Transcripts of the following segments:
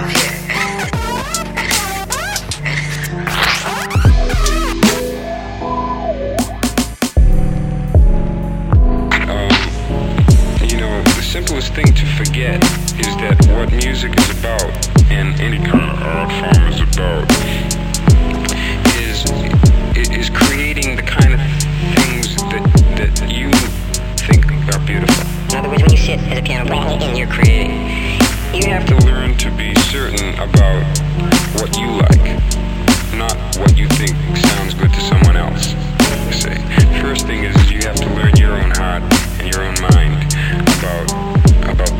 Um, simplest thing to forget is that what music is about and any kind of art form is about is is creating the kind of things that that you think are beautiful. In other words, when you sit at a piano, and you're creating. You have to about what you like, not what you think sounds good to someone else. Say, first thing is you have to learn your own heart and your own mind about about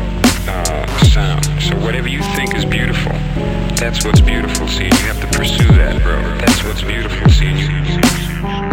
uh, sound. So whatever you think is beautiful, that's what's beautiful. See, you have to pursue that, bro. That's what's beautiful. See, you.